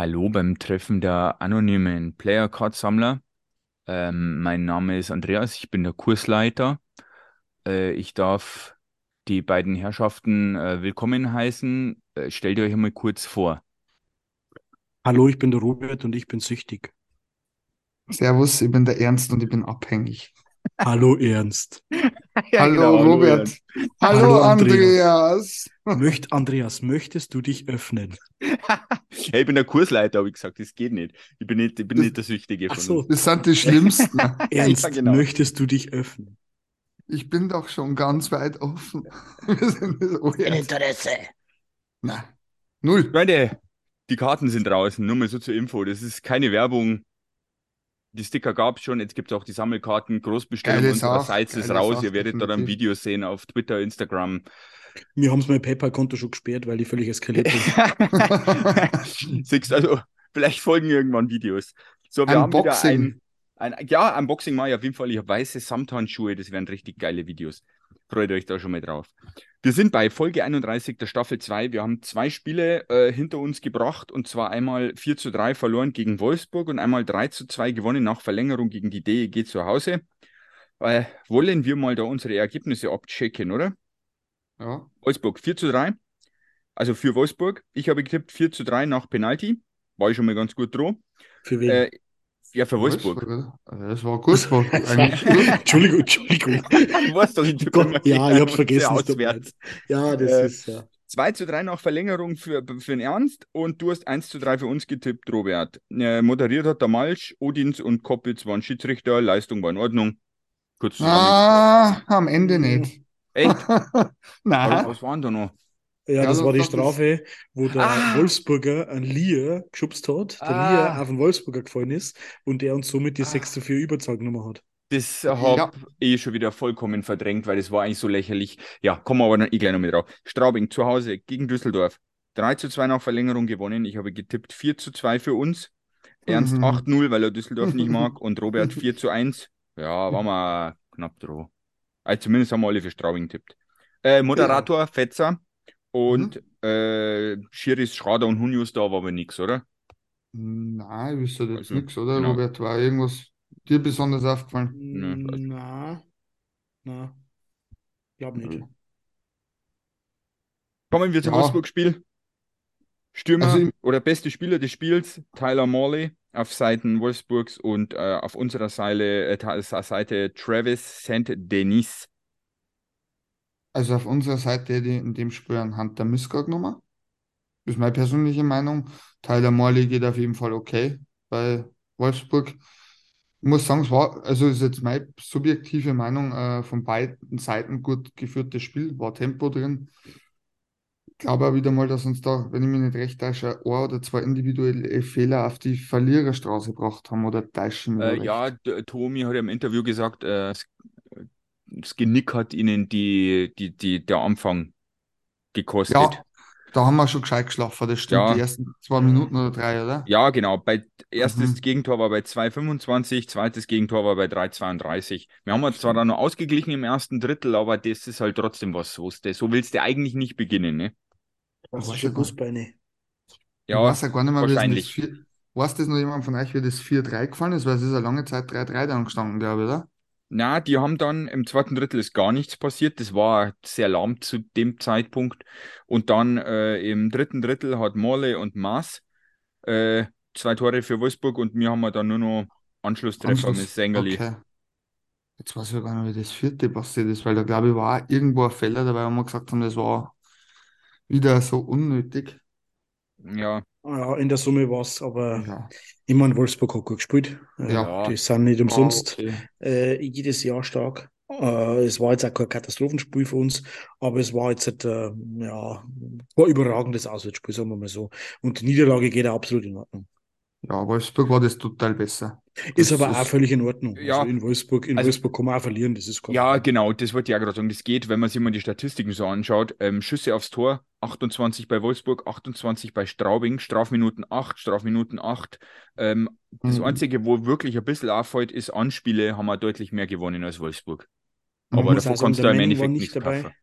Hallo beim Treffen der anonymen Player Card Sammler. Ähm, mein Name ist Andreas, ich bin der Kursleiter. Äh, ich darf die beiden Herrschaften äh, willkommen heißen. Äh, stellt euch einmal kurz vor. Hallo, ich bin der Robert und ich bin süchtig. Servus, ich bin der Ernst und ich bin abhängig. Hallo Ernst. Ja, Hallo genau, Robert. Hallo, Hallo, Andreas. Möcht, Andreas, möchtest du dich öffnen? Hey, ich bin der Kursleiter, habe ich gesagt, das geht nicht. Ich bin nicht, ich bin Das- nicht der Süchtige Ach von so. uns. Das sind die Schlimmsten. Ernst, genau. möchtest du dich öffnen? Ich bin doch schon ganz weit offen. Das jetzt. Interesse. Nein. Null. Freunde, die Karten sind draußen, nur mal so zur Info. Das ist keine Werbung. Die Sticker gab es schon, jetzt gibt es auch die Sammelkarten. Großbestellung Geile unserer Sache, Seite ist raus. Sache, Ihr werdet da dann definitiv. Videos sehen auf Twitter, Instagram. Mir haben sie mein PayPal-Konto schon gesperrt, weil ich völlig eskaliert bin. Siehst also, vielleicht folgen irgendwann Videos. So, wir haben wieder Unboxing. ein, ein, ja, Unboxing mal auf jeden Fall. Ich habe weiße Samthandschuhe, das wären richtig geile Videos. Freut euch da schon mal drauf. Wir sind bei Folge 31 der Staffel 2. Wir haben zwei Spiele äh, hinter uns gebracht und zwar einmal 4 zu 3 verloren gegen Wolfsburg und einmal 3 zu 2 gewonnen nach Verlängerung gegen die DEG zu Hause. Äh, wollen wir mal da unsere Ergebnisse abchecken, oder? Ja. Wolfsburg 4 zu 3. Also für Wolfsburg. Ich habe getippt 4 zu 3 nach Penalty. War ich schon mal ganz gut dran. Für wen? Äh, ja, für Wolfsburg. Also Das war. War eigentlich. Entschuldigung, Entschuldigung. Du weißt doch, ich tippe Gott, immer ja, ich hab's vergessen. Auswärts. Ja, das Äh, ist ja. 2 zu 3 nach Verlängerung für, für den Ernst und du hast 1 zu 3 für uns getippt, Robert. Äh, moderiert hat der Malsch, Odins und Koppitz waren Schiedsrichter, Leistung war in Ordnung. Kurz. Ah, am Ende nicht. Echt? Nein. was waren da noch? Ja, Ja, das das- war die Strafe, wo der Ah. Wolfsburger einen Lier geschubst hat, der Ah. Lier auf den Wolfsburger gefallen ist und der uns somit die Ah. 6 zu 4 Überzahl genommen hat. Das Ja. habe ich schon wieder vollkommen verdrängt, weil das war eigentlich so lächerlich. Ja, kommen wir aber noch, eh gleich noch mit drauf. Straubing zu Hause gegen Düsseldorf. 3 zu 2 nach Verlängerung gewonnen. Ich habe getippt 4 zu 2 für uns. Ernst Mhm. 8-0, weil er Düsseldorf nicht mag. Und Robert 4 zu 1. Ja, waren wir knapp dran. Also zumindest haben wir alle für Straubing getippt. Äh, Moderator Fetzer und äh, Schiris Schrader und Hunius da war aber nichts, oder? Nein, ich wüsste jetzt Also, nichts, oder? genau. Robert, war irgendwas dir besonders aufgefallen? Nö, also- Na, na, glaub nicht. Kommen wir zum Ja. Wolfsburg-Spiel. Stürmer Also oder beste Spieler des Spiels, Tyler Morley auf Seiten Wolfsburgs und äh, auf unserer Seite, äh, Seite Travis St. Denis. Also auf unserer Seite hätte ich in dem Spiel einen Hunter Miska genommen. Das ist meine persönliche Meinung. Tyler Morley geht auf jeden Fall okay bei Wolfsburg. Ich muss sagen, es war, also ist jetzt meine subjektive Meinung, äh, von beiden Seiten gut geführtes Spiel, war Tempo drin. Ich glaube auch wieder mal, dass uns da, wenn ich mich nicht recht täusche, ein oder zwei individuelle Fehler auf die Verliererstraße gebracht haben oder täuschen Äh, ja, Tomi hat ja im Interview gesagt, äh, das, Genick hat ihnen die, die, die, der Anfang gekostet. Ja, da haben wir schon gescheit geschlafen, das stimmt. Ja. Die ersten zwei Minuten oder drei, oder? Ja, genau. Bei, erstes Mhm. Gegentor war bei 2,25, zweites Gegentor war bei 3,32. Wir haben zwar dann noch ausgeglichen im ersten Drittel, aber das ist halt trotzdem was. So, so willst du eigentlich nicht beginnen, ne? Das ist ja schon gar- Fußbeine. Ich Ja, weiß ja gar nicht mehr, wie das wahrscheinlich. vier, weiß das noch jemand von euch, wie das 4-3 gefallen ist? Weil es ist eine lange Zeit 3-3 dann gestanden, glaube ich, oder? Na, die haben dann im zweiten Drittel ist gar nichts passiert. Das war sehr lahm zu dem Zeitpunkt. Und dann äh, im dritten Drittel hat Morley und Maas äh, zwei Tore für Wolfsburg und wir haben dann nur noch Anschlusstreffer Anschluss. mit Sengeli. Okay. Jetzt weiß ich gar nicht, wie das vierte passiert ist, weil da glaube ich war irgendwo ein Fehler dabei, wo wir gesagt haben, das war wieder so unnötig. Ja, Ja, in der Summe war es, aber Ja, ich meine, Wolfsburg hat gut gespielt. Äh, Ja. Die sind nicht umsonst okay. äh, jedes Jahr stark. Äh, es war jetzt auch kein Katastrophenspiel für uns, aber es war jetzt halt, äh, ja, war ein überragendes Auswärtsspiel, sagen wir mal so. Und die Niederlage geht auch absolut in Ordnung. Ja, Wolfsburg war das total besser. Ist Das aber auch ist- völlig in Ordnung. Ja. Also in Wolfsburg, in Also- Wolfsburg kann man auch verlieren, das ist ja, genau, das wollte ich auch gerade sagen. Das geht, wenn man sich mal die Statistiken so anschaut. Ähm, Schüsse aufs Tor, 28 bei Wolfsburg, 28 bei Straubing, Strafminuten 8, Strafminuten 8. Ähm, das Mhm. Einzige, wo wirklich ein bisschen auffällt, ist Anspiele, haben wir deutlich mehr gewonnen als Wolfsburg. Aber muss davon auch kannst du der im Manning war Endeffekt nicht dabei.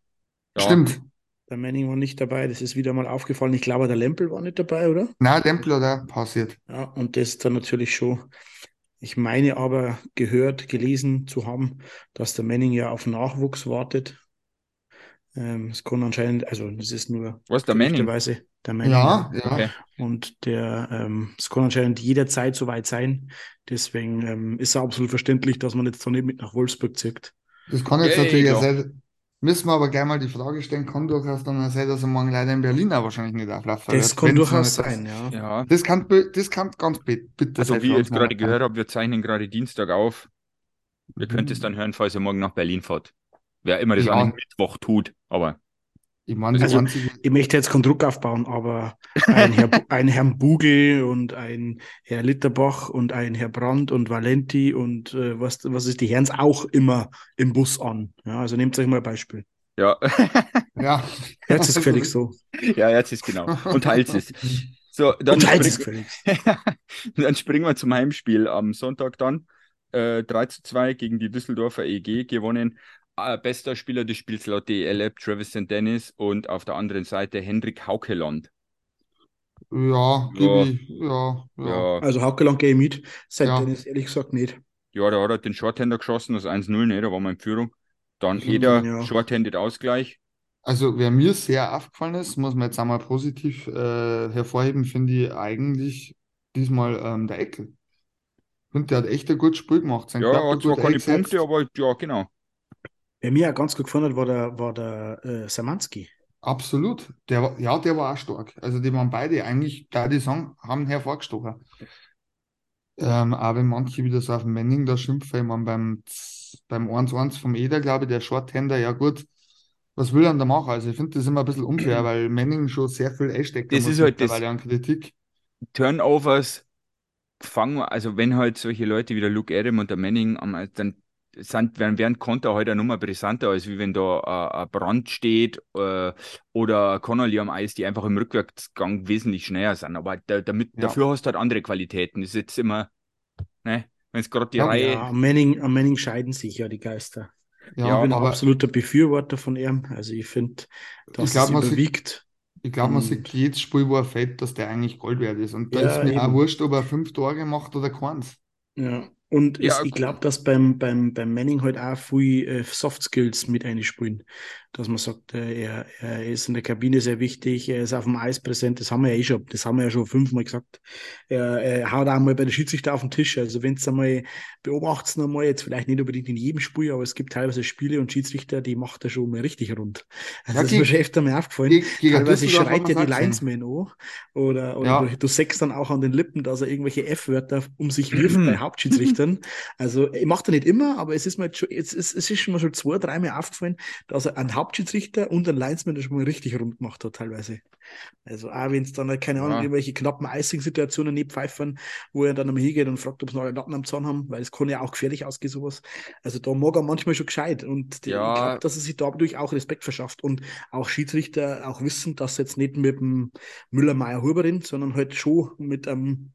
Ja, Stimmt. Der Manning war nicht dabei, das ist wieder mal aufgefallen. Ich glaube, der Lempel war nicht dabei, oder? Na, Tempel hat auch passiert. Ja, und das ist dann natürlich schon. Ich meine aber gehört, gelesen zu haben, dass der Manning ja auf Nachwuchs wartet. Ähm, es kann anscheinend, also das ist nur Was, der Manning? der Manning. Ja, ja. Okay. Und der, ähm, es kann anscheinend jederzeit soweit sein. Deswegen ähm, ist es absolut verständlich, dass man jetzt da nicht mit nach Wolfsburg zieht. Das kann jetzt Ja, natürlich ja. Müssen wir aber gleich mal die Frage stellen, kann durchaus dann sein, dass er morgen leider in Berlin auch wahrscheinlich nicht auflaufen Das wird, kann wenn's durchaus sein, ja. Ja. Das kann, das kann ganz bi- bitter Also sein wie ich jetzt gerade gehört habe, wir zeichnen gerade Dienstag auf. Ihr könnt es dann hören, falls ihr morgen nach Berlin fahrt. Wer immer das Ja. an Mittwoch tut, aber Ich meine, Also- Ich möchte jetzt keinen Druck aufbauen, aber ein Herr, ein Herrn Bugel und ein Herr Litterbach und ein Herr Brandt und Valenti und äh, was, was ist die Herrens auch immer im Bus an. Ja, also nehmt euch mal ein Beispiel. ja. ja. Herz ist gefällig so. ja, jetzt ist genau. Und Hals ist. So, dann, Und Hals ist spring, gefällig. dann springen wir zum Heimspiel am Sonntag dann. Äh, 3 zu 2 gegen die Düsseldorfer EG gewonnen. Äh, bester Spieler des Spiels laut DLF, Travis St. Dennis und auf der anderen Seite Hendrik Haukeland. Ja, Ja. ich, ja, ja. Ja, Also Haukeland gehe ich mit. Seit Ja. Dennis ehrlich gesagt nicht. ja, da hat er den Shorthander geschossen, das 1-0, ne, da war man in Führung. Dann jeder ja. Shorthanded Ausgleich. Also, wer mir sehr aufgefallen ist, muss man jetzt einmal positiv äh, hervorheben, finde ich eigentlich diesmal ähm, der Eckel. Ich finde, der hat echt ein gutes Spiel gemacht. Sein Ja, Körper hat zwar keine. Punkte, aber ja, genau. Wer mir auch ganz gut gefallen hat, war der, war der äh, Samanski. Absolut. Der war, ja, der war auch stark. Also die waren beide eigentlich, da die sagen, haben hervorgestochen. Ähm, auch wenn manche wieder so auf den Manning da schimpfen, ich meine, beim, beim 1-1 vom Eder, glaube ich, der Shorthander, ja gut, was will er denn da machen? Also ich finde das immer ein bisschen unfair, weil Manning schon sehr viel einsteckt Das ist halt das- mittlerweile an Kritik. Turnovers fangen, also wenn halt solche Leute wie der Luke Adam und der Manning dann sind, werden, werden Konter halt auch nochmal brisanter, als wie wenn da äh, ein Brand steht äh, oder Connolly am Eis, die einfach im Rückwärtsgang wesentlich schneller sind. Aber da, damit, Ja. dafür hast du halt andere Qualitäten. Das ist jetzt immer, ne, wenn es gerade die Ja, Reihe. Ja, am Manning, am Manning scheiden sich ja die Geister. Ja, Ja, ich bin ein aber absoluter Befürworter von ihm. Also ich finde, dass Ich glaub, es sieht- überwiegt. ich glaube, man sieht jedes Spiel, wo er fällt, dass der eigentlich Gold wert ist. Und da Ja, ist mir auch eben. wurscht, ob er fünf Tore macht oder keins. Ja. Und Ja, es, ich glaube, dass beim, beim, beim Manning halt auch viel äh, Soft Skills mit einspielen. Dass man sagt, äh, er, er ist in der Kabine sehr wichtig, er ist auf dem Eis präsent, das haben wir ja eh schon, das haben wir ja schon fünfmal gesagt. Er, er haut auch mal bei der Schiedsrichter auf den Tisch. Also wenn es einmal beobachtet noch mal, jetzt vielleicht nicht unbedingt in jedem Spiel, aber es gibt teilweise Spiele und Schiedsrichter, die macht er schon mal richtig rund. Also Ja, das ist mir gegen- schon öfter mal aufgefallen. Ge- Gegen Teilweise schreit man's die. Linesman an. Oder, oder Ja. du, du sagst dann auch an den Lippen, dass er irgendwelche F-Wörter um sich wirft bei Hauptschiedsrichtern. Also macht er nicht immer, aber es ist mir jetzt schon, es ist, es ist mir schon zwei, dreimal aufgefallen, dass er einen Hauptschiedsrichter und einen Linesman das schon mal richtig rund gemacht hat, teilweise. Also auch wenn es dann, halt, keine Ahnung, Ja. irgendwelche knappen Icing-Situationen nicht pfeifen, wo er dann hingeht und fragt, ob sie noch einen Latten am Zahn haben, weil es kann ja auch gefährlich ausgehen, sowas. Also da mag er manchmal schon gescheit und die, Ja. ich glaube, dass er sich dadurch auch Respekt verschafft und auch Schiedsrichter auch wissen, dass sie jetzt nicht mit dem Müller-Meyer-Huberin, sondern halt schon mit einem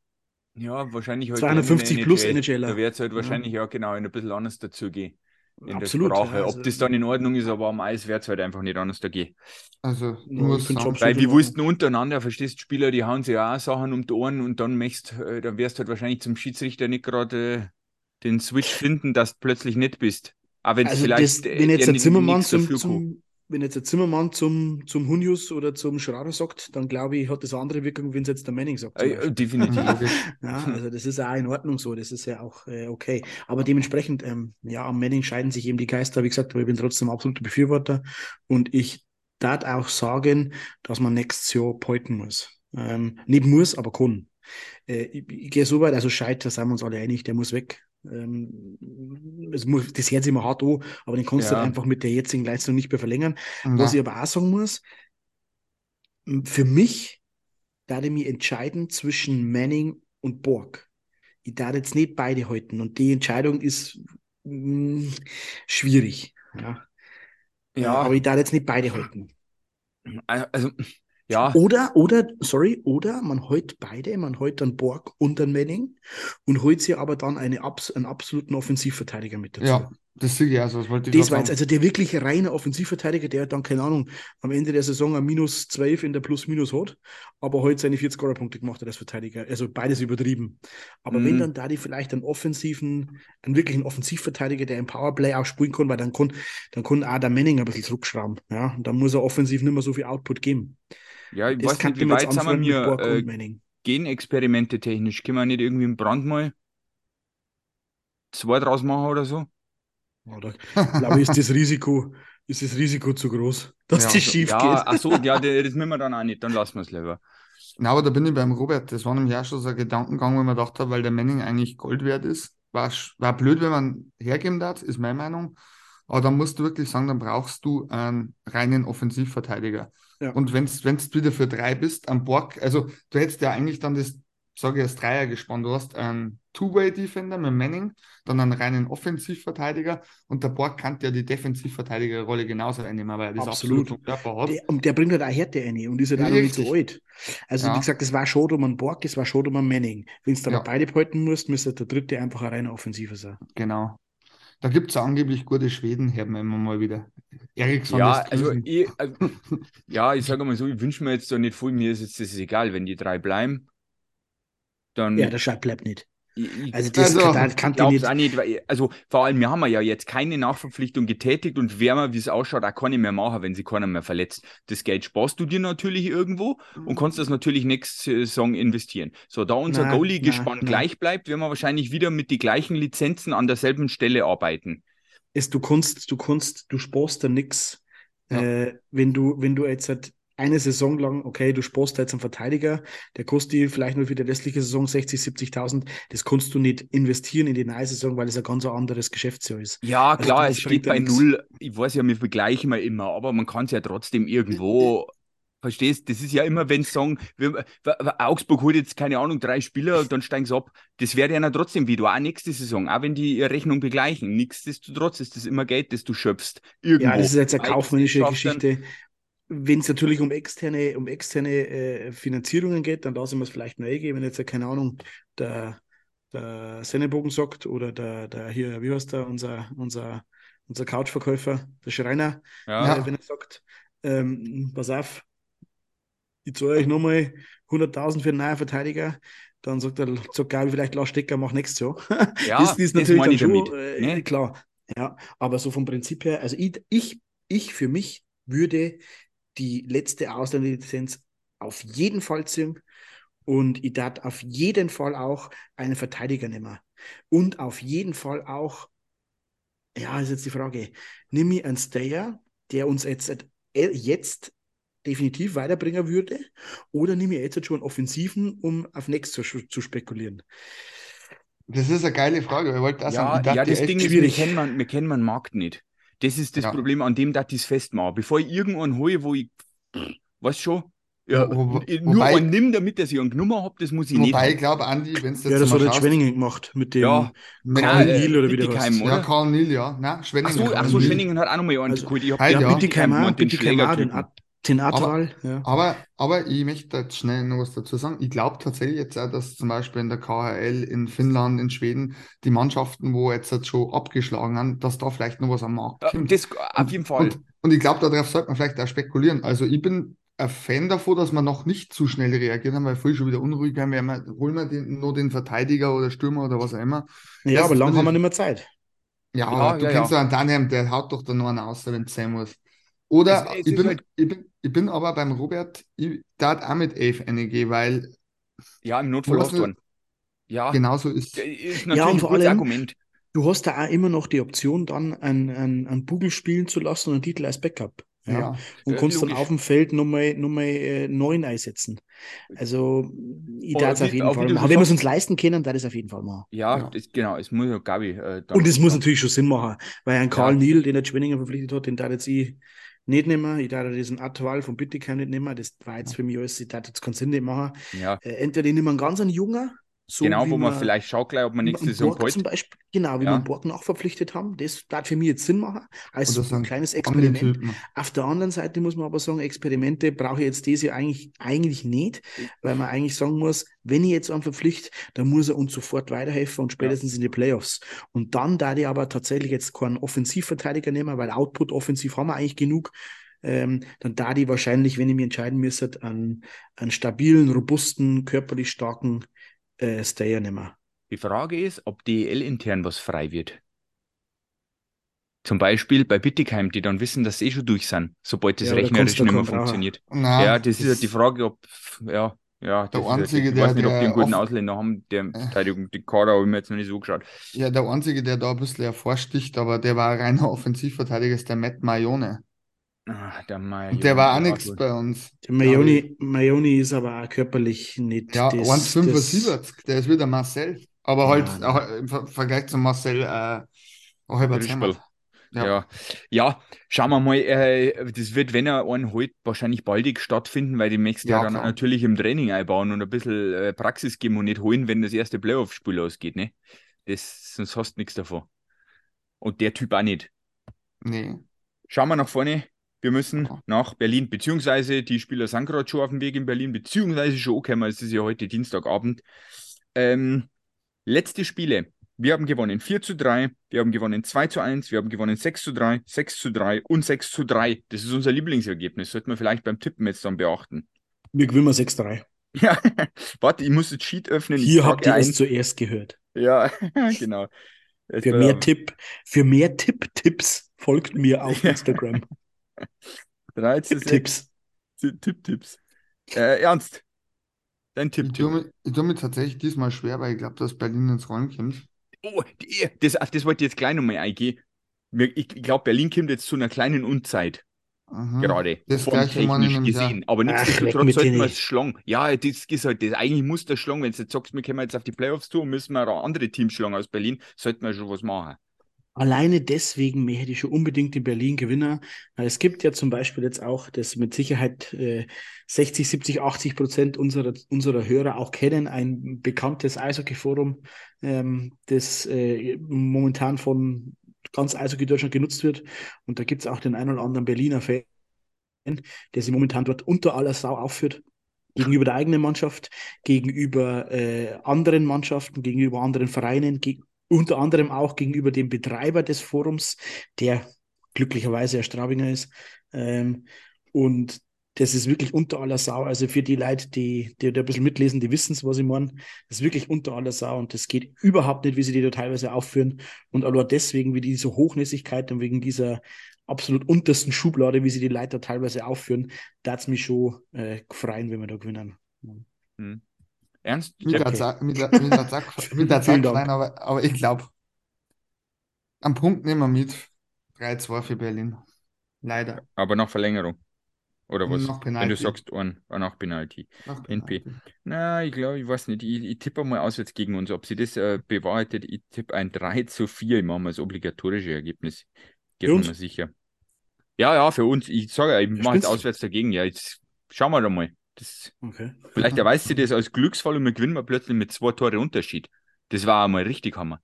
Ja, wahrscheinlich halt 250 in der plus NHL. Da wird es halt Ja. wahrscheinlich auch genau in ein bisschen anders dazugehen. In Absolut, der Sprache. ja, Ob also- das dann in Ordnung ist, aber am Eis wird es halt einfach nicht anders da gehen. Also, ich Ja, Weil wie willst du untereinander, verstehst du, Spieler, die hauen sich auch Sachen um die Ohren und dann möchtest, äh, dann wirst du halt wahrscheinlich zum Schiedsrichter nicht gerade äh, den Switch finden, dass du plötzlich nicht bist. Aber wenn Also vielleicht das, äh, wenn jetzt dir der Zimmermann zum, zum wenn jetzt der Zimmermann zum, zum Hunjus oder zum Schrader sagt, dann glaube ich, hat das eine andere Wirkung, wenn es jetzt der Manning sagt. Äh, definitiv. Ja, also das ist auch in Ordnung so, das ist ja auch äh, okay. Aber dementsprechend, ähm, ja, am Manning scheiden sich eben die Geister, wie gesagt, aber ich bin trotzdem absoluter Befürworter und ich darf auch sagen, dass man nächstes Jahr peuten muss. Ähm, nicht muss, aber kann. Äh, ich, ich gehe so weit, also Scheit, da sind wir uns alle einig, der muss weg. Ähm, es muss, das hört sich immer hart an, aber den kannst du Ja. halt einfach mit der jetzigen Leistung nicht mehr verlängern. Was Ja. ich aber auch sagen muss, für mich da ich mich entscheiden zwischen Manning und Borg. Ich darf jetzt nicht beide halten und die Entscheidung ist mh, schwierig. Ja. Ja, Aber ich darf jetzt nicht beide halten. also, ja, Oder, oder, sorry, oder man holt beide, man holt dann Borg und dann Manning und holt sich aber dann eine, einen absoluten Offensivverteidiger mit dazu. Ja, Das sehe ich also, das wollte ich Das war jetzt also der wirklich reine Offensivverteidiger, der hat dann, keine Ahnung, am Ende der Saison ein minus 12 in der Plus-Minus hat, aber heute seine 40 Scorer-Punkte gemacht hat als Verteidiger. Also beides übertrieben. Aber Mhm. wenn dann da die vielleicht einen offensiven, einen wirklichen Offensivverteidiger, der im Powerplay auch spielen kann, weil dann kann, dann kann auch der Manning ein bisschen zurückschrauben. Ja, und dann muss er offensiv nicht mehr so viel Output geben. Ja, ich Das weiß nicht, wie man weit sind wir mir Borg äh. Genexperimente technisch? Können wir nicht irgendwie einen Brand mal zwei draus machen oder so? Oder glaube ich, ist das Risiko, ist das Risiko zu groß, dass Ja, das also, schief ja, geht. ach so, ja, das müssen wir dann auch nicht, dann lassen wir es lieber. Na, aber da bin ich beim Robert. Das war nämlich auch schon so ein Gedankengang, wo ich mir gedacht habe, weil der Manning eigentlich Gold wert ist. War, war blöd, wenn man hergeben darf, ist meine Meinung. Aber dann musst du wirklich sagen, dann brauchst du einen reinen Offensivverteidiger. Ja. Und wenn du wieder für drei bist, am Borg, also du hättest ja eigentlich dann das, sage ich, als Dreier gespannt. Du hast einen Two-Way-Defender mit Manning, dann einen reinen Offensivverteidiger und der Borg kann ja die Defensivverteidigerrolle genauso einnehmen, weil er das Absolut. vom Körper hat. Der, und der bringt halt auch Härte rein und ist halt auch noch nicht so alt. Also, Ja. wie gesagt, das war schon um einen Borg, das war schon um einen Manning. Wenn es dann Ja. beide behalten musst, müsste der dritte einfach ein reiner Offensiver sein. Genau. Da gibt es angeblich gute Schweden, hören wir immer mal wieder. Eriksson Ja, also ich, äh, ja, ich sage mal so, ich wünsche mir jetzt da nicht viel, mir ist jetzt das ist egal, wenn die drei bleiben, dann Ja, der Schalt bleibt nicht. Ich, ich Also, das Also, kann, kann glaub's nicht. auch nicht, weil, also vor allem, wir haben ja jetzt keine Nachverpflichtung getätigt und wer mal, wie es ausschaut, auch keine mehr machen, wenn sie keiner mehr verletzt. Das Geld sparst du dir natürlich irgendwo und kannst das natürlich nächste Saison investieren. So, da unser Nein, Goalie nein, gespannt nein. gleich bleibt, werden wir wahrscheinlich wieder mit den gleichen Lizenzen an derselben Stelle arbeiten. Es, du kannst, du kannst, du sparst da nix, Ja. äh, wenn du, wenn du jetzt halt eine Saison lang, okay, du sparst jetzt einen Verteidiger, der kostet dir vielleicht nur für die restliche Saison 60, 70.000, das kannst du nicht investieren in die neue Saison, weil es ein ganz anderes Geschäftsjahr ist. Ja, Also klar, es steht bei null. Ich weiß ja, wir vergleichen wir immer, aber man kann es ja trotzdem irgendwo. Verstehst? Das ist ja immer, wenn sie sagen, wir, Augsburg holt jetzt keine Ahnung, drei Spieler und dann steigen sie ab. Das wäre ja trotzdem wieder, auch nächste Saison, auch wenn die ihre Rechnung begleichen. Nichtsdestotrotz ist das immer Geld, das du schöpfst. Irgendwo. Ja, das ist jetzt eine kaufmännische Geschichte. Wenn es natürlich um externe, um externe äh, Finanzierungen geht, dann lassen wir es vielleicht nur eingehen. Wenn jetzt, äh, keine Ahnung, der, der Sennebogen sagt oder der, der hier, wie heißt der, unser, unser, unser Couchverkäufer, der Schreiner, Ja, äh, wenn er sagt, ähm, pass auf, ich zahle euch nochmal 100.000 für einen neuen Verteidiger, dann sagt er, sagt Gabi, vielleicht Lars Stecker, mach nächstes Jahr. ja das ist natürlich meine dann ich schon, äh, ne? klar. Ja, aber so vom Prinzip her, also ich, ich, ich für mich würde die letzte Ausländerlizenz auf jeden Fall ziehen und ich darf auf jeden Fall auch einen Verteidiger nehmen. Und auf jeden Fall auch, ja, ist jetzt die Frage, nimm ich einen Stayer, der uns jetzt, jetzt definitiv weiterbringen würde, oder nimm ich jetzt schon einen Offensiven, um auf nächstes zu, zu spekulieren? Das ist eine geile Frage. Ich wollte Ja, sagen, ja, das Ding ist, wir kennen, man, wir kennen meinen Markt nicht. Das ist das Ja. Problem, an dem dat ich es festmache. Bevor ich irgendwann hole, wo ich, weißt schon, ja, Wo- wo- nur wobei- einen nimm, damit dass ich einen Nummer habe, das muss ich nicht wobei ich glaube, Andi, wenn es Ja, jetzt das mal hat der Schwenningen gemacht mit dem Ja, mit Karl äh, oder wie der heißt. oder? ja, Karl Nil, ja. Ach Schwenningen. so, Karl ach so, Nil. Schwenningen hat auch nochmal einen Also, geholt. Ich hab Halt, den ja. Auch, gemeint, den Bietigheim auch, den, Den Atwal. Ja. Aber, aber ich möchte jetzt schnell noch was dazu sagen. Ich glaube tatsächlich jetzt auch, dass zum Beispiel in der KHL, in Finnland, in Schweden, die Mannschaften, wo jetzt, jetzt schon abgeschlagen haben, dass da vielleicht noch was am Markt kommt. Das auf jeden Fall. Und, und ich glaube, darauf sollte man vielleicht auch spekulieren. Also ich bin ein Fan davon, dass man noch nicht zu schnell reagiert haben, weil früh schon wieder unruhig werden. Wir haben, holen wir den, nur den Verteidiger oder Stürmer oder was auch immer. Ja, Erst aber lang haben wir ich- nicht mehr Zeit. Ja, Ja, aber du ja, kennst ja. ja einen Daniel, der haut doch dann noch einen aus, wenn es sein muss. Oder Es- es ich, bin, halt- ich, bin, ich bin aber beim Robert, ich darf auch mit 11 reingehen, weil Ja, im Notfall hast du ne- einen. Ja, genauso ist das ist Ja, natürlich und vor allem- Argument. Du hast da auch immer noch die Option, dann einen, einen, einen Bugel spielen zu lassen und einen Titel als Backup. Ja. ja. Und Äh, kannst dann logisch. auf dem Feld nochmal noch mal, äh, neun einsetzen. Also, ich darf es auf jeden Fall machen. Wenn wir es uns leisten können, dann es auf jeden Fall machen. Ja, Ja. Das, genau, es muss ja Gabi. Äh, dann- Und es muss natürlich schon Sinn machen, weil ein Karl Ja. Niel, den der Schwenninger verpflichtet hat, den darf jetzt ich nicht nehmen. Ich darf diesen Atwal von Bittigheim nicht nehmen. Das war jetzt für mich alles, ich darf jetzt keinen Sinn nicht machen. Ja, Äh, entweder ich nehme einen ganz einen Jungen, So genau, wo man wir- vielleicht schaut gleich, ob man nächste Saison Borg zum. Beispiel, genau, wie Ja. wir Borg nachverpflichtet haben, das darf für mich jetzt Sinn machen, als Oder so ein ein kleines Experiment. Auf der anderen Seite muss man aber sagen, Experimente brauche ich jetzt diese eigentlich, eigentlich nicht, weil man eigentlich sagen muss, wenn ich jetzt einen verpflichte, dann muss er uns sofort weiterhelfen und spätestens in die Playoffs. Und dann da ich aber tatsächlich jetzt keinen Offensivverteidiger nehmen, weil Output offensiv haben wir eigentlich genug. Ähm, dann da die wahrscheinlich, wenn ich mich entscheiden müsste, einen, einen stabilen, robusten, körperlich starken äh, Stayer nehmen. Die Frage ist, ob DEL intern was frei wird. Zum Beispiel bei Bittigheim, die dann wissen, dass sie eh schon durch sind, sobald das Ja, rechnerisch nicht mehr funktioniert. Nein, ja, das ist halt die Frage, ob, ja, ja, das ist halt- Einzige, ich der- weiß nicht, ob die der einen guten Ausländer haben, der Äh. Verteidigung, die Kader habe ich mir jetzt noch nicht so geschaut. Ja, der Einzige, der da ein bisschen hervorsticht, aber der war ein reiner Offensivverteidiger, ist der Matt Mayone. Ah, der Und der war auch ja, nichts gut. bei uns. Der Mayoni, Mayoni ist aber auch körperlich nicht Ja, das, 1,75, der ist wieder Marcel. Aber Ja, halt nein. auch im Ver Vergleich zu Marcel äh, ein halber. Ja. Ja. ja, schauen wir mal, äh, das wird, wenn er einen holt, wahrscheinlich baldig stattfinden, weil die möchtest ja, Ja, dann klar. natürlich im Training einbauen und ein bisschen äh, Praxis geben und nicht holen, wenn das erste Playoff-Spiel ausgeht, ne? Das, sonst hast du nichts davon. Und der Typ auch nicht. Nee. Schauen wir nach vorne. Wir müssen Ja. nach Berlin, beziehungsweise die Spieler sind gerade schon auf dem Weg in Berlin, beziehungsweise schon angekommen, es ist ja heute Dienstagabend. Ähm, letzte Spiele. Wir haben gewonnen 4 zu 3, wir haben gewonnen 2 zu 1, wir haben gewonnen 6 zu 3, 6 zu 3 und 6 zu 3. Das ist unser Lieblingsergebnis. Sollten wir vielleicht beim Tippen jetzt dann beachten. Wir gewinnen 6-3. Ja, warte, ich muss das Sheet öffnen. Hier habt ihr es zuerst gehört. Ja, genau. Jetzt Für mehr er- Tipp, für mehr Tipp-Tipps folgt mir auf Ja. Instagram. 13, Tipp-Tipps. Tipp-Tipps. Äh, Ernst, dein Ich Tipp-Tipp. tue mir, ich tue mir tatsächlich diesmal schwer, weil ich glaube, dass Berlin ins Rollen kommt. Oh, die, das, auf das wollte ich jetzt gleich nochmal eingehen. Ich, glaube, Berlin kommt jetzt zu einer kleinen Unzeit Aha. gerade, Das gleiche nämlich gesehen. Aber Ach, weg nichtsdestotrotz sollten wir es schlagen. Ja, das ist halt das. Eigentlich muss das schlagen. Wenn du jetzt sagst, wir kommen jetzt auf die Playoffs zu und müssen wir auch andere Teams schlagen aus Berlin, sollten wir schon was machen. Alleine deswegen mehr hätte ich schon unbedingt in Berlin gewinnen. Weil es gibt ja zum Beispiel jetzt auch, das mit Sicherheit äh, 60, 70, 80 Prozent unserer, unserer Hörer auch kennen, ein bekanntes Eishockey-Forum, ähm, das äh, momentan von ganz Eishockey Deutschland genutzt wird. Und da gibt es auch den einen oder anderen Berliner Fan, der sich momentan dort unter aller Sau aufführt. Gegenüber der eigenen Mannschaft, gegenüber äh, anderen Mannschaften, gegenüber anderen Vereinen, geg unter anderem auch gegenüber dem Betreiber des Forums, der glücklicherweise ein Straubinger ist. Ähm, und das ist wirklich unter aller Sau. Also für die Leute, die, die da ein bisschen mitlesen, die wissen es, was ich meine. Das ist wirklich unter aller Sau und das geht überhaupt nicht, wie sie die da teilweise aufführen. Und allein deswegen, wie diese Hochnäsigkeit und wegen dieser absolut untersten Schublade, wie sie die Leute teilweise aufführen, da es mich schon äh, freuen, wenn wir da gewinnen. Hm. Ernst? Mit der Zack, mit der, mit der Zack, mit der Vielen Zack Dank. rein, aber, aber ich glaube, am Punkt nehmen wir mit. 3-2 für Berlin. Leider. Aber nach Verlängerung. Oder was? Nach Wenn du Penalty. sagst, ein, ein nach Penalty. Nach NP. Penalty. Na, ich glaube, ich weiß nicht. Ich, ich tippe mal auswärts gegen uns. Ob sie das äh, bewahrheitet, ich tippe ein 3 zu 4. Ich mache mal das obligatorische Ergebnis. Geht Für mir sicher. Ja, ja, für uns. Ich sage, ja, ich mache jetzt du? auswärts dagegen. Ja, jetzt schauen wir doch mal. Das, Okay. vielleicht erweist sie das als Glücksfall und wir gewinnen mal plötzlich mit zwei Tore Unterschied. Das war einmal richtig Hammer.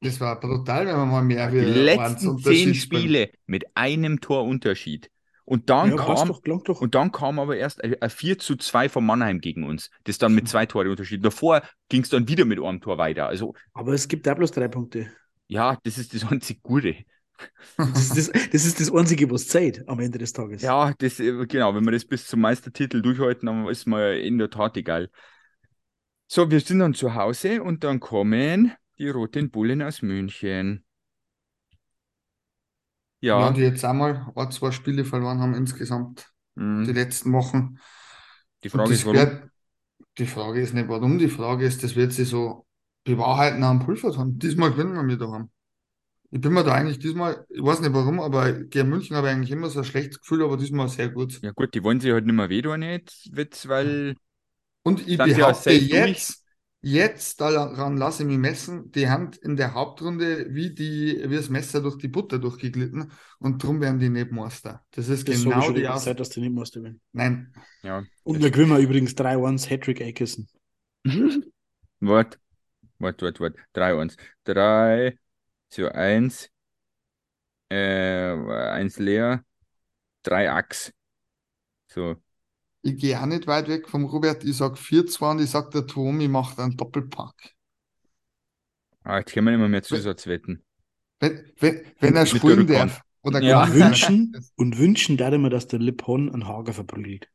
Das war brutal, wenn wir mal mehr Die letzten zehn Spiele mit einem Tor Unterschied. Und dann Ja, kam, doch, doch. und dann kam aber erst ein ein 4 zu 2 von Mannheim gegen uns. Das dann mit zwei Tore Unterschied. Davor ging es dann wieder mit einem Tor weiter. Also, Aber es gibt da bloß drei Punkte. ja, das ist das einzig Gute. Das ist das, das, ist das Einzige, was zählt am Ende des Tages. Ja, das, äh, genau, wenn wir das bis zum Meistertitel durchhalten, dann ist mir in der Tat egal. So, wir sind dann zu Hause und dann kommen die Roten Bullen aus München. Ja, Ja, die jetzt einmal ein, zwei Spiele verloren haben insgesamt die mh, letzten Wochen. die Frage ist, warum? wird- die Frage ist nicht warum, die Frage ist, das wird sich so bewahrheiten am Pulverton. Diesmal gewinnen wir mit daheim. Ich bin mir da eigentlich diesmal, ich weiß nicht warum, aber gegen München habe ich eigentlich immer so ein schlechtes Gefühl, aber diesmal sehr gut. Ja gut, die wollen sich halt nicht mehr wehtun jetzt, Witz, weil Und ich sie behaupte jetzt, jetzt daran lasse ich mich messen, die Hand in der Hauptrunde wie, die, wie das Messer durch die Butter durchgeglitten und drum werden die nicht Meister. Das ist Das genau die Aus... Zeit, dass die nicht Meister werden. Nein, ja. Und wir gewinnen übrigens 3-1 Hattrick Aikison. Wart, Warte, warte, warte. 3-1. 3 zu 1. Äh, 1 leer. 3 Ax. So. Ich gehe auch nicht weit weg vom Robert. Ich sage 4-2 und ich sage, der Tomi macht einen Doppelpack. Ah, jetzt können wir nicht mehr, mehr Zusatzwetten. Wenn, wenn, wenn er spielen darf. Oder Ja. kann, Wünschen und wünschen da immer, dass der Lippon einen Hager verprügelt.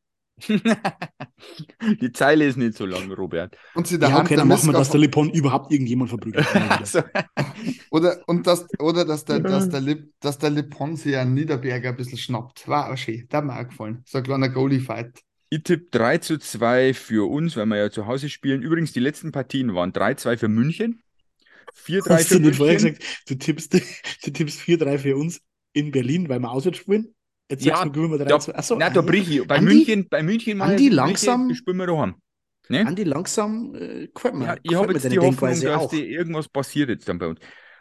Die Zeile ist nicht so lang, Robert. Und sie der Ja, Hand okay, dann machen wir, dass der Lippon überhaupt irgendjemand verprügelt. Also, Oder, und das, oder dass der, dass der, Lip, dass der Lippon sich einen Niederberger ein bisschen schnappt. War auch schön. Der hat mir auch gefallen. So ein kleiner Goalie-Fight. ich tippe 3 zu 2 für uns, weil wir ja zu Hause spielen. Übrigens, die letzten Partien waren 3-2 für München, 4-3 Hast für du nicht vorher München. gesagt, du tippst, du tippst 4-3 für uns in Berlin, weil wir auswärts spielen? Jetzt Ja, sagst du, wir 3 Da, 2. Achso, na, da brich ich. Bei Andi- München, bei München mal Andi, langsam- spielen wir daheim. Ne? Andi, langsam äh, gefällt mir. Ja, ich habe jetzt deine die Hoffnung, dass die irgendwas passiert jetzt dann bei uns.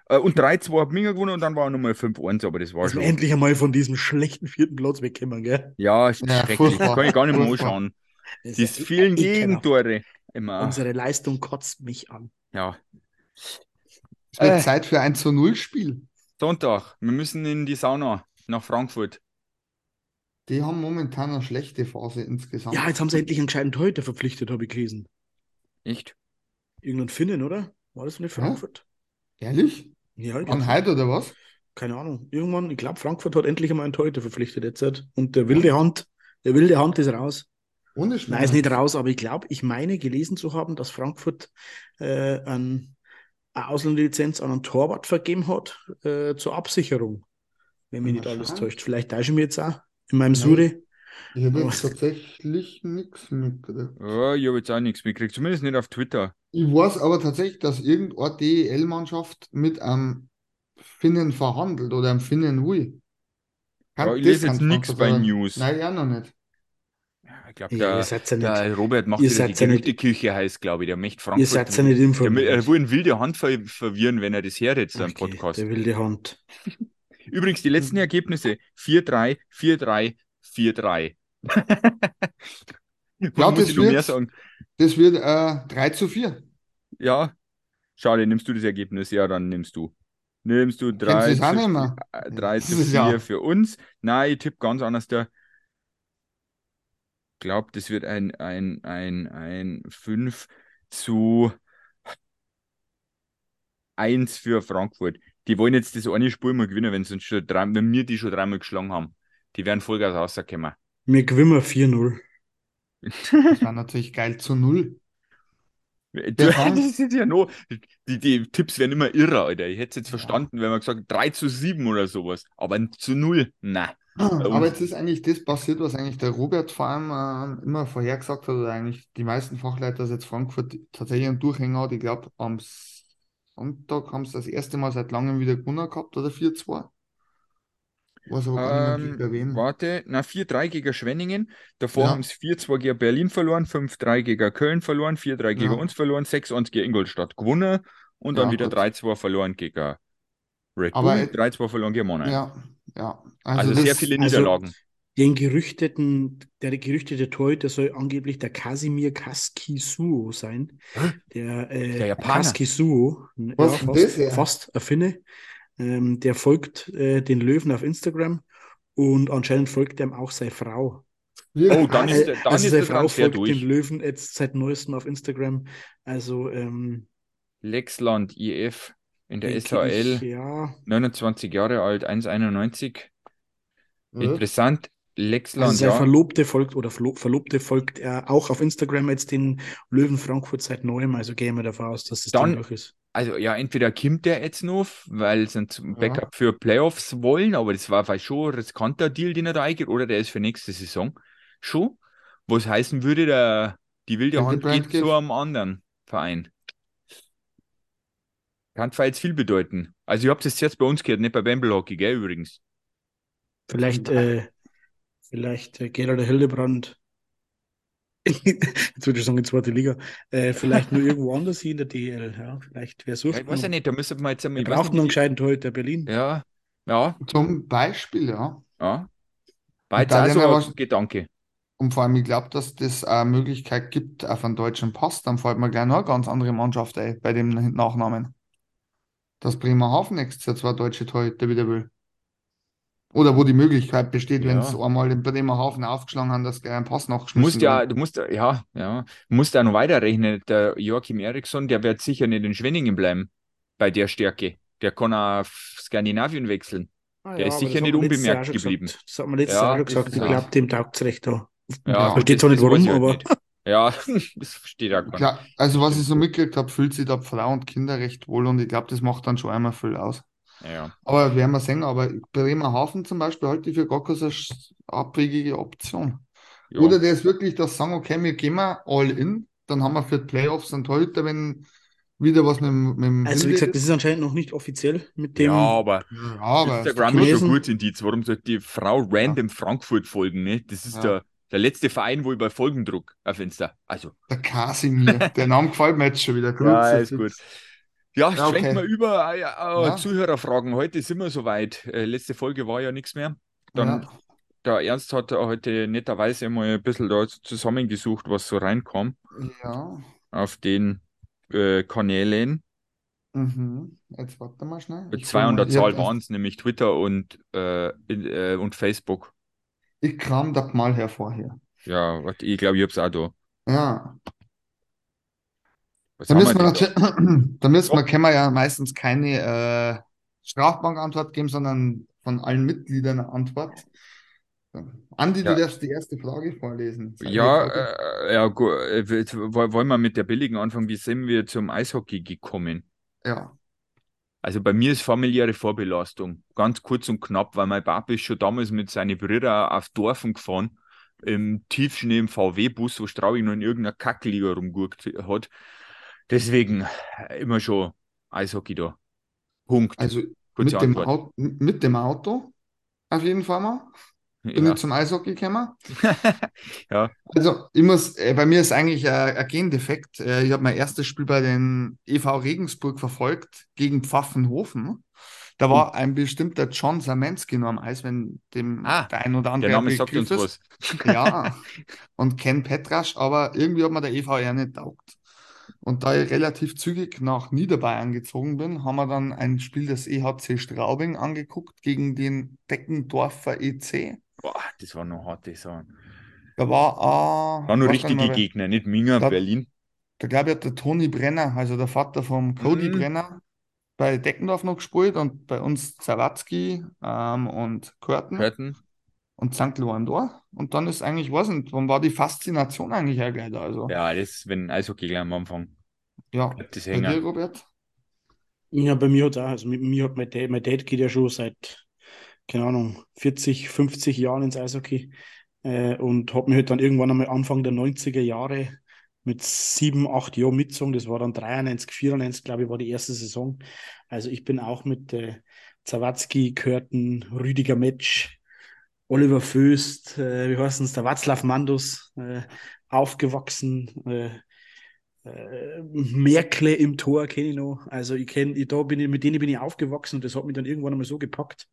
Äh, Und 3-2 hat Minga gewonnen und dann war nochmal 5-1, aber das war wir schon. endlich einmal von diesem schlechten vierten Platz wegkommen, gell? Ja, ist Ja, schrecklich. furchtbar. Kann ich gar nicht mehr anschauen. Das Die ja vielen ekelhaft. Gegentore. Immer. Unsere Leistung kotzt mich an. Ja. Es wird Äh. Zeit für ein zu Null Spiel. Sonntag. Wir müssen in die Sauna nach Frankfurt. Die haben momentan eine schlechte Phase insgesamt. Ja, jetzt haben sie endlich einen gescheiten Torhüter verpflichtet, habe ich gelesen. Echt? Irgendein Finnen, oder? War das nicht Frankfurt? Ehrlich? Ja, ich An Heid oder was? keine Ahnung. Irgendwann, ich glaube, Frankfurt hat endlich einmal einen Torhüter verpflichtet jetzt. Und der wilde Hand, der wilde Hand ist raus. Ohne Nein, Schmerz. ist nicht raus, aber ich glaube, ich meine gelesen zu haben, dass Frankfurt äh, ein, eine Ausländerlizenz an einen Torwart vergeben hat äh, zur Absicherung. Wenn mich nicht alles täuscht. Vielleicht täusche ich mich jetzt auch in meinem Nein. Sure. Ich habe jetzt tatsächlich nichts mitgekriegt. Ja, ich habe jetzt auch nichts mitgekriegt. Zumindest nicht auf Twitter. Ich weiß aber tatsächlich, dass irgendeine DEL-Mannschaft mit einem Finnen verhandelt oder einem Finnen will. Ja, ich das lese jetzt nichts bei. News. Nein, ja noch nicht. Ich glaube, Ja, der, ihr ja Robert macht ihr die nicht- Gerüchteküche heiß, glaube ich. Der möchte ihr Frankfurt. seid ja nicht der, informiert. er will eine wilde Hand ver verwirren, wenn er das hört jetzt, sein Okay, Podcast. Der wilde Hand. Übrigens, die letzten Ergebnisse: 4-3, 4-3, 4-3. Ja, das ich wird-? Das wird äh, 3 zu 4. Ja, schade, nimmst du das Ergebnis? Ja, dann nimmst du. Nimmst du Kennst du 3 das auch zu, äh, 3 Das zu ist 4 ja- für uns. Nein, ich tippe ganz anders. Der glaube, das wird ein, ein, ein, ein 5 zu 1 für Frankfurt. Die wollen jetzt das eine Spiel mal gewinnen, wenn, sie uns schon drei, wenn wir die schon dreimal geschlagen haben. Die werden Vollgas rauskommen. Wir gewinnen 4-0. Das war natürlich geil zu Null. Du, das ist ja nur, die, die Tipps werden immer irrer, Alter. Ich hätte es jetzt Ja. verstanden, wenn man gesagt 3 zu 7 oder sowas. Aber zu 0, na. Aber jetzt ist eigentlich das passiert, was eigentlich der Robert vor allem ähm, immer vorhergesagt hat, oder eigentlich die meisten Fachleiter, dass jetzt Frankfurt tatsächlich einen Durchhänger hat. Ich glaube, am Sonntag haben sie das erste Mal seit langem wieder gewonnen gehabt, oder 4-2. Weiß aber gar nicht Ähm, gegen wen. warte, na 4-3 gegen Schwenningen. Davor Ja. haben sie 4-2 gegen Berlin verloren, 5-3 gegen Köln verloren, 4-3 gegen Ja. uns verloren, 6-1 gegen Ingolstadt gewonnen und dann Ja, wieder gut. 3-2 verloren gegen Red Bull, äh, 3-2 verloren gegen Mannheim. Ja, ja. Also, das, sehr viele also- Niederlagen. Den gerüchteten, der gerüchtete Torhüter soll angeblich der Kasimir Kaskisuo sein. Der, äh, Der Japaner. Kaskisuo, ja, Was ist denn fast, das, ja? fast ein Finne. Ähm, der folgt äh, den Löwen auf Instagram und anscheinend folgt ihm auch seine Frau. Oh, dann Äh, ist, der- dann also ist seine der Frau folgt durch. den Löwen jetzt seit neuestem auf Instagram. Also ähm, Lexland IF in der SHL, ja, 29 Jahre alt, 1,91. Ja. Interessant. Also Lexland, seine ja. Verlobte folgt oder Verlo Verlobte folgt er auch auf Instagram jetzt den Löwen Frankfurt seit neuem. Also gehen wir davon aus, dass das Dann- Ding durch ist. Also ja, entweder kommt der jetzt noch, weil sie ein Ja. Backup für Playoffs wollen, aber das war vielleicht schon ein riskanter Deal, den er da eingeht, oder der ist für nächste Saison schon. Was heißen würde, der, die wilde Hand Hildebrand geht zu einem anderen Verein. Kann zwar jetzt viel bedeuten. Also ihr habt das jetzt bei uns gehört, nicht bei Bamble Hockey, gell, übrigens. Vielleicht, äh, vielleicht äh, Gerald Hildebrand. Jetzt würde ich sagen, in zweite Liga. Äh, vielleicht nur irgendwo anders hier in der DL. Ja, vielleicht wer Ja, sucht ich weiß ja nicht, da müssen wir jetzt einmal. Wir brauchen noch einen gescheiten Torhüter Berlin. Ja, ja, Zum Beispiel, ja. ja. War jetzt so aber- ein Gedanke. Und vor allem, ich glaube, dass das eine Möglichkeit gibt auf einen deutschen Pass. Dann fällt mir gleich noch eine ganz andere Mannschaft ein bei dem Nachnamen. Dass Bremerhaven nächstes Jahr zwei deutsche Torhüter wieder will. Oder wo die Möglichkeit besteht, wenn es Ja. einmal in Bremerhaven aufgeschlagen haben, dass gleich ein Pass nachgeschmissen Musst ja, wird. du musst, ja, ja, du musst ja noch weiterrechnen. Der Joachim Eriksson, der wird sicher nicht in Schwenningen bleiben bei der Stärke. Der kann auf Skandinavien wechseln. Ah Der ist aber sicher nicht unbemerkt auch geblieben. Gesagt. Das hat man letztes Ja, Jahr schon gesagt. ist Ich ja- glaube, dem taugt es recht da. Ja, Ja. Versteht das- zwar nicht warum, aber nicht. Ja, das versteht er gar nicht. Also was ich so mitgekriegt habe, fühlt sich da Frau und Kinder recht wohl und ich glaube, das macht dann schon einmal viel aus. Ja. Aber werden wir sehen, aber Bremerhaven zum Beispiel halte ich für gar keine abwegige Option. Ja. Oder der ist wirklich das sagen, okay, wir gehen mal all in, dann haben wir für die Playoffs einen Torhüter, wenn wieder was mit, dem- mit dem also wie gesagt, das ist. anscheinend noch nicht offiziell mit dem. ja, aber Ja, aber Instagram ist schon gut Indiz. Warum sollte die Frau random Frankfurt folgen? Ne? Das ist Ja. der, der letzte Verein, wo ich bei Folgendruck auf Insta. Also, der Kasimir, der Name gefällt mir jetzt schon wieder. Ja, ist gut. Ja, Ja, schwenken okay. wir über äh, Ja. Zuhörerfragen. Heute sind wir soweit. Äh, letzte Folge war ja nichts mehr. Dann, Ja. der Ernst hat heute netterweise mal ein bisschen da zusammengesucht, was so reinkam Ja. auf den äh, Kanälen. Mhm. Jetzt warte mal schnell. Ich mal der Zahl hier- waren es, nämlich Twitter und, äh, in, äh, und Facebook. Ich kram das mal hervor hier. Ja, ich glaube, ich habe es auch da. Ja. Da müssen wir natürlich, da müssen wir, Ja. können wir ja meistens keine äh, Strafbankantwort geben, sondern von allen Mitgliedern eine Antwort. Andi, Ja. du darfst die erste Frage vorlesen. Ja, äh, ja, gut. Äh, wollen wir mit der billigen anfangen? Wie sind wir zum Eishockey gekommen? ja. Also bei mir ist familiäre Vorbelastung. Ganz kurz und knapp, weil mein Papa ist schon damals mit seinen Brüdern auf Dorfen gefahren, im Tiefschnee im VW-Bus, wo Straubing noch in irgendeiner Kackliga rumgurkt hat. Deswegen äh, immer schon Eishockey da. Punkt. Also Kurze mit dem. Auto, mit dem Auto auf jeden Fall mal. Bin Ja. ich zum Eishockey gekommen. Ja. Also, ich muss, äh, bei mir ist eigentlich äh, ein Gendefekt. Ich habe mein erstes Spiel bei den EV Regensburg verfolgt gegen Pfaffenhofen. Da war ein bestimmter John Samensky nur am Eis, wenn dem Ah, der ein oder andere Der Name sagt uns ist. was. Ja, und Ken Petrasch, aber irgendwie hat mir der EVR nicht taugt. Und da ich relativ zügig nach Niederbayern gezogen bin, haben wir dann ein Spiel des EHC Straubing angeguckt gegen den Deckendorfer EC. Boah, das war noch harte Sachen. Da war, äh, War nur richtige wer- Gegner, nicht Minger, Da- Berlin. Da glaube ich, hat der Toni Brenner, also der Vater vom Cody Mhm. Brenner, bei Deckendorf noch gespielt und bei uns Zawatzki ähm, und Körten Hörten. Und St. Loandor. Und dann ist eigentlich, weiß nicht, wann war die Faszination eigentlich auch gleich da? Also, Ja, das ist, wenn Eishockey gleich am Anfang. ja. Das Bei dir. Robert? Ja, bei mir hat auch, also mit mir hat mein Dad, mein Dad geht ja schon seit, keine Ahnung, 40, 50 Jahren ins Eishockey äh, und hat mich halt dann irgendwann einmal Anfang der 90er Jahre mit sieben, acht Jahren mitgezogen. Das war dann 93, 94, glaube ich, war die erste Saison. Also ich bin auch mit äh, Zawatzki, Körten, Rüdiger Metsch, Oliver Föst, äh, wie heißt es, der Václav Mandus, äh, aufgewachsen. Äh, äh, Merkle im Tor kenne ich noch. Also ich kenne, ich, ich, mit denen bin ich aufgewachsen und das hat mich dann irgendwann einmal so gepackt.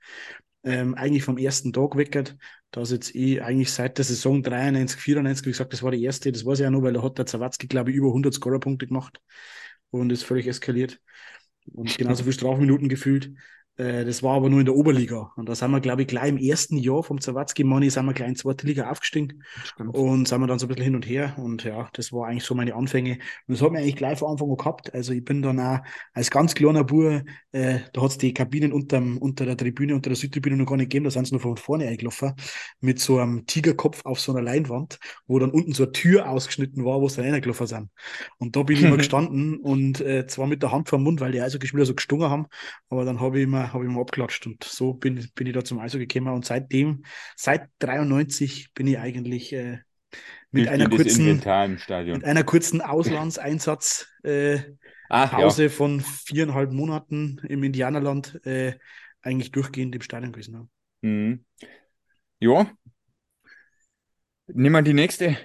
Ähm, eigentlich vom ersten Tag weckert, dass jetzt eh eigentlich seit der Saison 93, 94, wie gesagt, das war die erste, das weiß ich auch noch, weil da hat der Zawatzki, glaube ich, über 100 Scorerpunkte gemacht und ist völlig eskaliert und genauso viele Strafminuten gefühlt. Äh, das war aber nur in der Oberliga. Und da sind wir, glaube ich, gleich im ersten Jahr vom Zawatzki Money sind wir gleich in die zweite Liga aufgestiegen. Stimmt. Und sind wir dann so ein bisschen hin und her. Und ja, das war eigentlich so meine Anfänge. Und das hat mir eigentlich gleich von Anfang an gehabt. Also ich bin dann auch als ganz kleiner Bub, äh, da hat es die Kabinen unterm, unter der Tribüne, unter der Südtribüne noch gar nicht gegeben. Da sind sie nur von vorne eingelaufen. Mit so einem Tigerkopf auf so einer Leinwand, wo dann unten so eine Tür ausgeschnitten war, wo sie dann reingelaufen sind. Und da bin ich immer gestanden und äh, zwar mit der Hand vor dem Mund, weil die Eishockeyspieler so gestungen haben. Aber dann habe ich immer, habe ich immer abgeklatscht. Und so bin, bin ich da zum Eishockey gekommen. Und seitdem, seit 93 bin ich eigentlich äh, mit Hilft einer kurzen, mit einer kurzen Auslandseinsatz äh, Ach ja, Pause von viereinhalb Monaten im Indianerland äh, eigentlich durchgehend im Stadion gewesen. Ja. Mhm. Ja. Nehmen wir die nächste.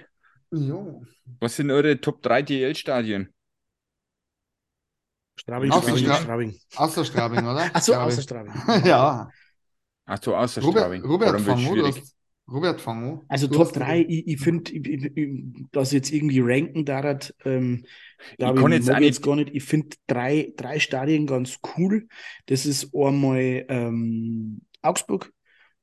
Jo. Was sind eure Top 3 DL-Stadien? Straubing, Außer Straubing, Stra- Straubing. Außer Straubing, oder? Ach so, Glaub außer ich. Straubing. Ja. Ach so, außer Robert, Straubing. Robert schwierig? hast, Robert, an. Also Du Top hast die- 3, ich, ich finde, dass jetzt irgendwie ranken darat, ähm, glaub Ich kann jetzt auch jetzt gar nicht. Ich finde drei, drei Stadien ganz cool. Das ist einmal ähm, Augsburg.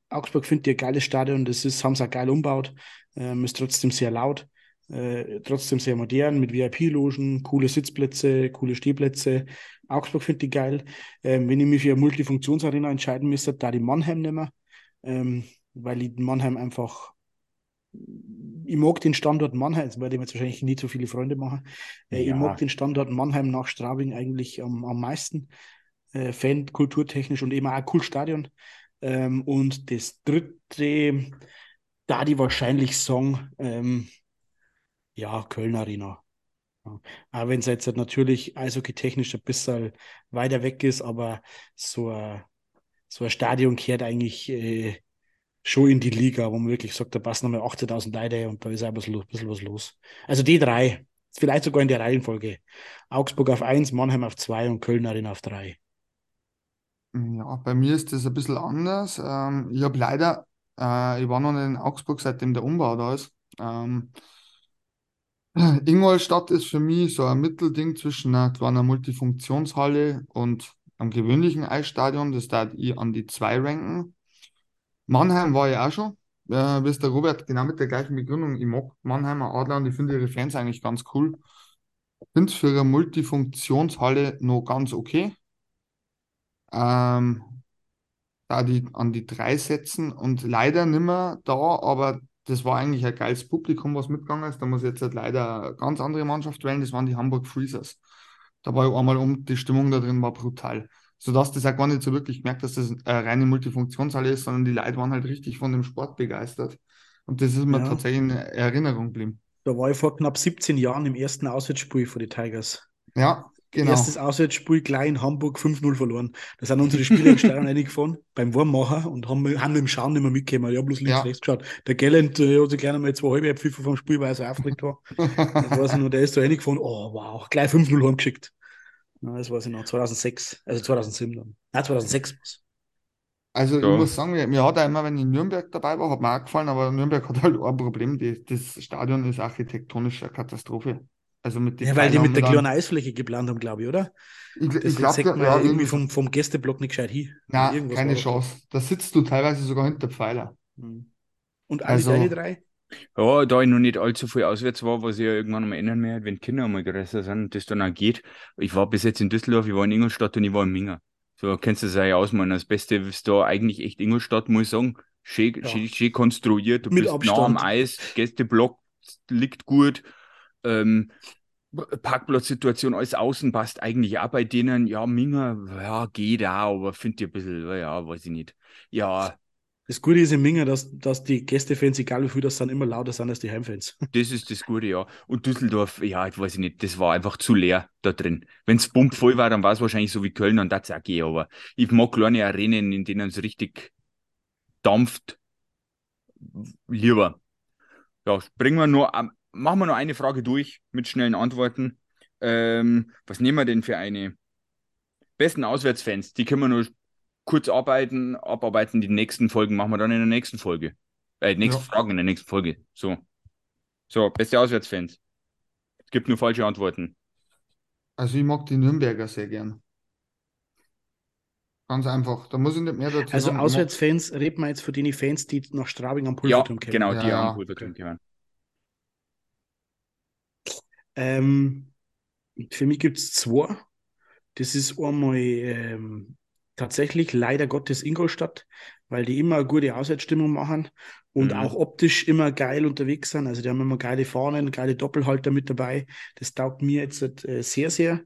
Augsburg finde ich ein geiles Stadion. Das ist, haben sie auch geil umgebaut. Ähm, ist trotzdem sehr laut. Äh, trotzdem sehr modern mit VIP-Logen, coole Sitzplätze, coole Stehplätze. Augsburg finde ich geil. Ähm, wenn ich mich für eine Multifunktionsarena entscheiden müsste, da die Mannheim nehmen, ähm, weil ich Mannheim einfach, ich mag den Standort Mannheim, ich mir jetzt wahrscheinlich nie so viele Freunde machen. Äh, Ja. Ich mag den Standort Mannheim nach Straubing eigentlich am, am meisten. Äh, Fan, kulturtechnisch und eben auch ein cooles Stadion. Ähm, und das dritte, da die wahrscheinlich Song, ähm, ja, Köln Arena. Ja. Auch wenn es jetzt halt natürlich eishockey-technisch ein bisschen weiter weg ist, aber so ein, so ein Stadion kehrt eigentlich äh, schon in die Liga, wo man wirklich sagt, da passen nochmal 18.000 Leute und da ist auch ein bisschen, bisschen was los. Also die drei, vielleicht sogar in der Reihenfolge. Augsburg auf 1, Mannheim auf 2 und Köln Arena auf 3. Ja, bei mir ist das ein bisschen anders. Ähm, ich habe leider, äh, ich war noch in Augsburg, seitdem der Umbau da ist. Ähm, Ingolstadt ist für mich so ein Mittelding zwischen einer kleinen Multifunktionshalle und einem gewöhnlichen Eisstadion. Das darf ich an die zwei ranken. Mannheim war ich auch schon. Äh, es der Robert genau mit der gleichen Begründung. Ich mag Mannheimer Adler und ich finde ihre Fans eigentlich ganz cool. Finde es für eine Multifunktionshalle noch ganz okay. Ähm, da die an die drei setzen und leider nicht mehr da, aber das war eigentlich ein geiles Publikum, was mitgegangen ist. Da muss ich jetzt halt leider eine ganz andere Mannschaft wählen, das waren die Hamburg Freezers. Da war ich einmal um, die Stimmung da drin war brutal. Sodass das auch gar nicht so wirklich merkt, dass das eine reine Multifunktionshalle ist, sondern die Leute waren halt richtig von dem Sport begeistert. Und das ist mir Ja. tatsächlich in Erinnerung geblieben. Da war ich vor knapp 17 Jahren im ersten Auswärtsspiel für die Tigers. Ja, genau. Erstes Auswärtsspiel gleich in Hamburg 5-0 verloren. Da sind unsere Spieler in Stadion reingefahren beim Warmmachen und haben, haben mit dem Schauen nicht mehr mitgekommen. Ich habe bloß links, Ja. rechts geschaut. Der Gallant äh, hat sich gleich einmal zwei halbe Pfiffer vom Spiel, weil er so aufgeregt war. Das weiß ich noch, der ist da reingefahren. Oh, wow, gleich 5-0 heimgeschickt. Ja, das weiß ich noch, 2006, also 2007 dann. Nein, 2006 war's. Also ich Ja. muss sagen, mir, mir hat auch immer, wenn ich in Nürnberg dabei war, hat mir auch gefallen, aber Nürnberg hat halt ein Problem, die, das Stadion ist architektonisch eine Katastrophe. Also mit Ja, weil die mit der kleinen Eisfläche geplant haben, glaube ich, oder? Ich, ich glaube, ja, ja irgendwie vom, vom Gästeblock nicht gescheit hin. na, keine. Chance. Da sitzt du teilweise sogar hinter Pfeiler. Mhm. Und alle Also- deine drei? Ja, da ich noch nicht allzu viel auswärts war, was ich ja irgendwann mal ändern werde, wenn Kinder mal größer sind und das dann auch geht. Ich war bis jetzt in Düsseldorf, ich war in Ingolstadt und ich war in Minga. So, kennst du das ja ausmalen. Das Beste ist da eigentlich echt Ingolstadt, muss ich sagen. Schön, Ja. schön, schön konstruiert, du Mit bist nah am Abstand. Eis, Gästeblock liegt gut. Ähm, Parkplatzsituation alles außen passt eigentlich auch bei denen. Ja, Minga, ja, geht auch, aber finde ich ein bisschen, ja, weiß ich nicht. Ja, Das Gute ist in Minga, dass, dass die Gästefans, egal wie viel das sind, immer lauter sind als die Heimfans. Das ist das Gute, ja. Und Düsseldorf, ja, ich weiß nicht, das war einfach zu leer da drin. Wenn es voll war, dann war es wahrscheinlich so wie Köln und das auch gehen, aber ich mag kleine Arenen, in denen es richtig dampft. Lieber. Ja, bringen wir nur, am- machen wir noch eine Frage durch mit schnellen Antworten. Ähm, was nehmen wir denn für eine? Besten Auswärtsfans, die können wir nur kurz arbeiten, abarbeiten. Die nächsten Folgen machen wir dann in der nächsten Folge. Äh, die nächsten Ja. Fragen in der nächsten Folge. So. So, beste Auswärtsfans. Es gibt nur falsche Antworten. Also ich mag die Nürnberger sehr gern. Ganz einfach. Da muss ich nicht mehr dazu Also sagen. Auswärtsfans, reden wir jetzt von den Fans, die nach Straubing am Ja, Pulverturm kommen. genau, die Ja, haben ja. Pulverturm gehören. Ähm, für mich gibt es zwei. Das ist einmal ähm, tatsächlich leider Gottes Ingolstadt, weil die immer eine gute Auswärtsstimmung machen und Mhm. auch optisch immer geil unterwegs sind. Also die haben immer geile Fahnen, geile Doppelhalter mit dabei. Das taugt mir jetzt äh, sehr, sehr.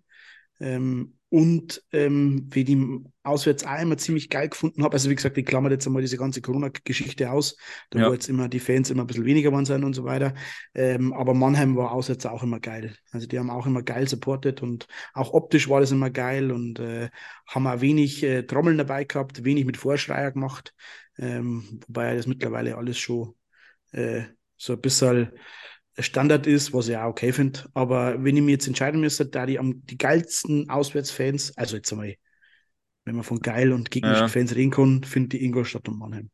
Ähm, und ähm, wie die auswärts auch immer ziemlich geil gefunden habe. Also wie gesagt, ich klammere jetzt einmal diese ganze Corona-Geschichte aus, da Ja. wo jetzt immer die Fans immer ein bisschen weniger waren sind und so weiter. Ähm, aber Mannheim war auswärts auch immer geil. Also die haben auch immer geil supportet und auch optisch war das immer geil und äh, haben auch wenig äh, Trommeln dabei gehabt, wenig mit Vorschreier gemacht. Ähm, wobei das mittlerweile alles schon äh, so ein bisschen Standard ist, was ich auch okay finde. Aber wenn ich mir jetzt entscheiden müsste, da die am die geilsten Auswärtsfans, also jetzt einmal, wenn man von geil und gegnerischen Ja. Fans reden kann, finde ich Ingolstadt und Mannheim.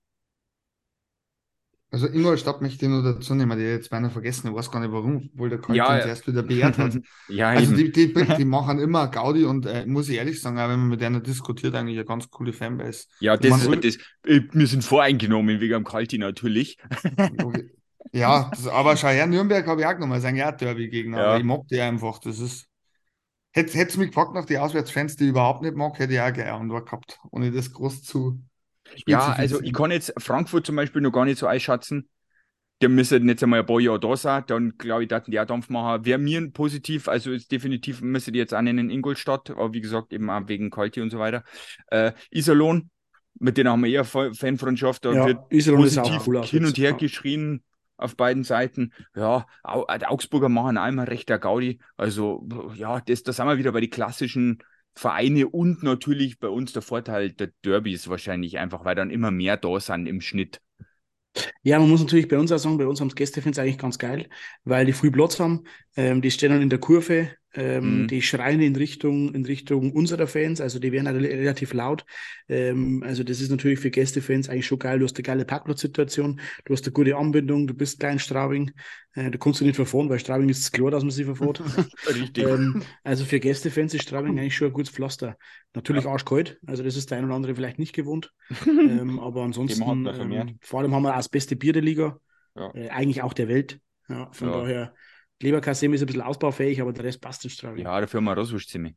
Also Ingolstadt möchte ich nur dazu nehmen, die jetzt beinahe vergessen, ich weiß gar nicht warum, obwohl der Kalt Ja, uns ja. erst wieder beehrt hat. ja, Also die, die, die machen immer Gaudi und äh, muss ich ehrlich sagen, auch wenn man mit einer diskutiert, eigentlich eine ganz coole Fanbase. ja, das, mein, das, äh, wir sind voreingenommen wegen am Kalti natürlich. Ja, das, aber schau her, Nürnberg habe ich auch genommen, das ist eigentlich auch ein Derby-Gegner, Ja. ich mag die einfach, das ist... Hätte es mich gefragt nach die Auswärtsfans, die ich überhaupt nicht mag, hätte ich auch gerne Antwort gehabt, ohne das groß zu Ja, also spezifizieren. ich kann jetzt Frankfurt zum Beispiel noch gar nicht so einschätzen. Der müsste jetzt einmal ein paar Jahre da sein, dann glaube ich, dass die auch Dampf machen. Wäre mir ein positiv, also ist definitiv, müsste die jetzt auch nennen Ingolstadt, aber wie gesagt, eben auch wegen Kalti und so weiter. Äh, Iserlohn, mit denen haben wir eher Fa- Fanfreundschaft, da Ja, wird Iserlohn ist auch positiv cool hin und her Ja. geschrien auf beiden Seiten. Ja, die Augsburger machen einmal rechter Gaudi. Also, ja, das, da sind wir wieder bei den klassischen Vereine und natürlich bei uns der Vorteil der Derbys wahrscheinlich einfach, weil dann immer mehr da sind im Schnitt. Ja, man muss natürlich bei uns auch sagen, bei uns haben es Gästefans eigentlich ganz geil, weil die früh Platz haben, ähm, die stehen dann in der Kurve, ähm, Mhm. die schreien in Richtung, in Richtung unserer Fans, also die werden rel- relativ laut. Ähm, also das ist natürlich für Gästefans eigentlich schon geil. Du hast eine geile Parkplatzsituation, du hast eine gute Anbindung, du bist klein Straubing, äh, du kannst dich nicht verfahren, weil Straubing ist klar, dass man sich verfährt. Richtig. ähm, also für Gästefans ist Straubing eigentlich schon ein gutes Pflaster. Natürlich arschkalt, also das ist der ein oder andere vielleicht nicht gewohnt. ähm, aber ansonsten, ähm, vor allem haben wir auch das beste Bier der Liga, Ja. äh, eigentlich auch der Welt. Ja, von Ja. daher, Leberkassem ist ein bisschen ausbaufähig, aber der Rest passt in Straubing. Ja, dafür haben wir Roswurstzimmer.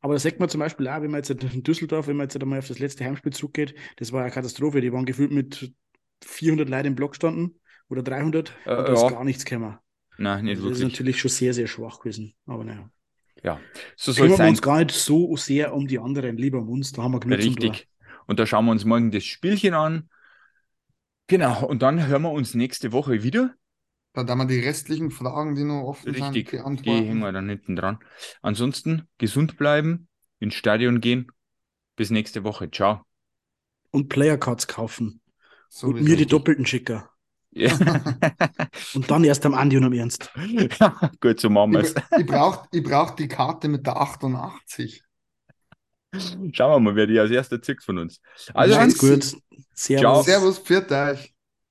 Aber da sagt man zum Beispiel auch, wenn man jetzt in Düsseldorf, wenn man jetzt einmal auf das letzte Heimspiel zurückgeht, das war eine Katastrophe. Die waren gefühlt mit 400 Leuten im Block standen oder 300 Äh, und da ist ja. gar nichts gekommen. Nein, nicht Also das ist wirklich. natürlich schon sehr, sehr schwach gewesen. Aber naja. Ja, so soll Kümmern es wir sein. uns gar nicht so sehr um die anderen, lieber um uns, da haben wir genug. Richtig. Und da schauen wir uns morgen das Spielchen an. Genau, und dann hören wir uns nächste Woche wieder. Da da wir die restlichen Fragen, die noch offen Richtig, sind, die beantworten. hängen wir dann hinten dran. Ansonsten gesund bleiben, ins Stadion gehen. Bis nächste Woche. Ciao. Und Playercards kaufen. So und mir es die doppelten schicker. Ja. Und dann erst am Andi und am Ernst. Gut, so machen wir Ich, es. ich brauche ich brauch die Karte mit der 88. Schauen wir mal, wer die als erster zickt von uns. Also, Hans, gut. Servus. Ciao. Servus, pfiat euch.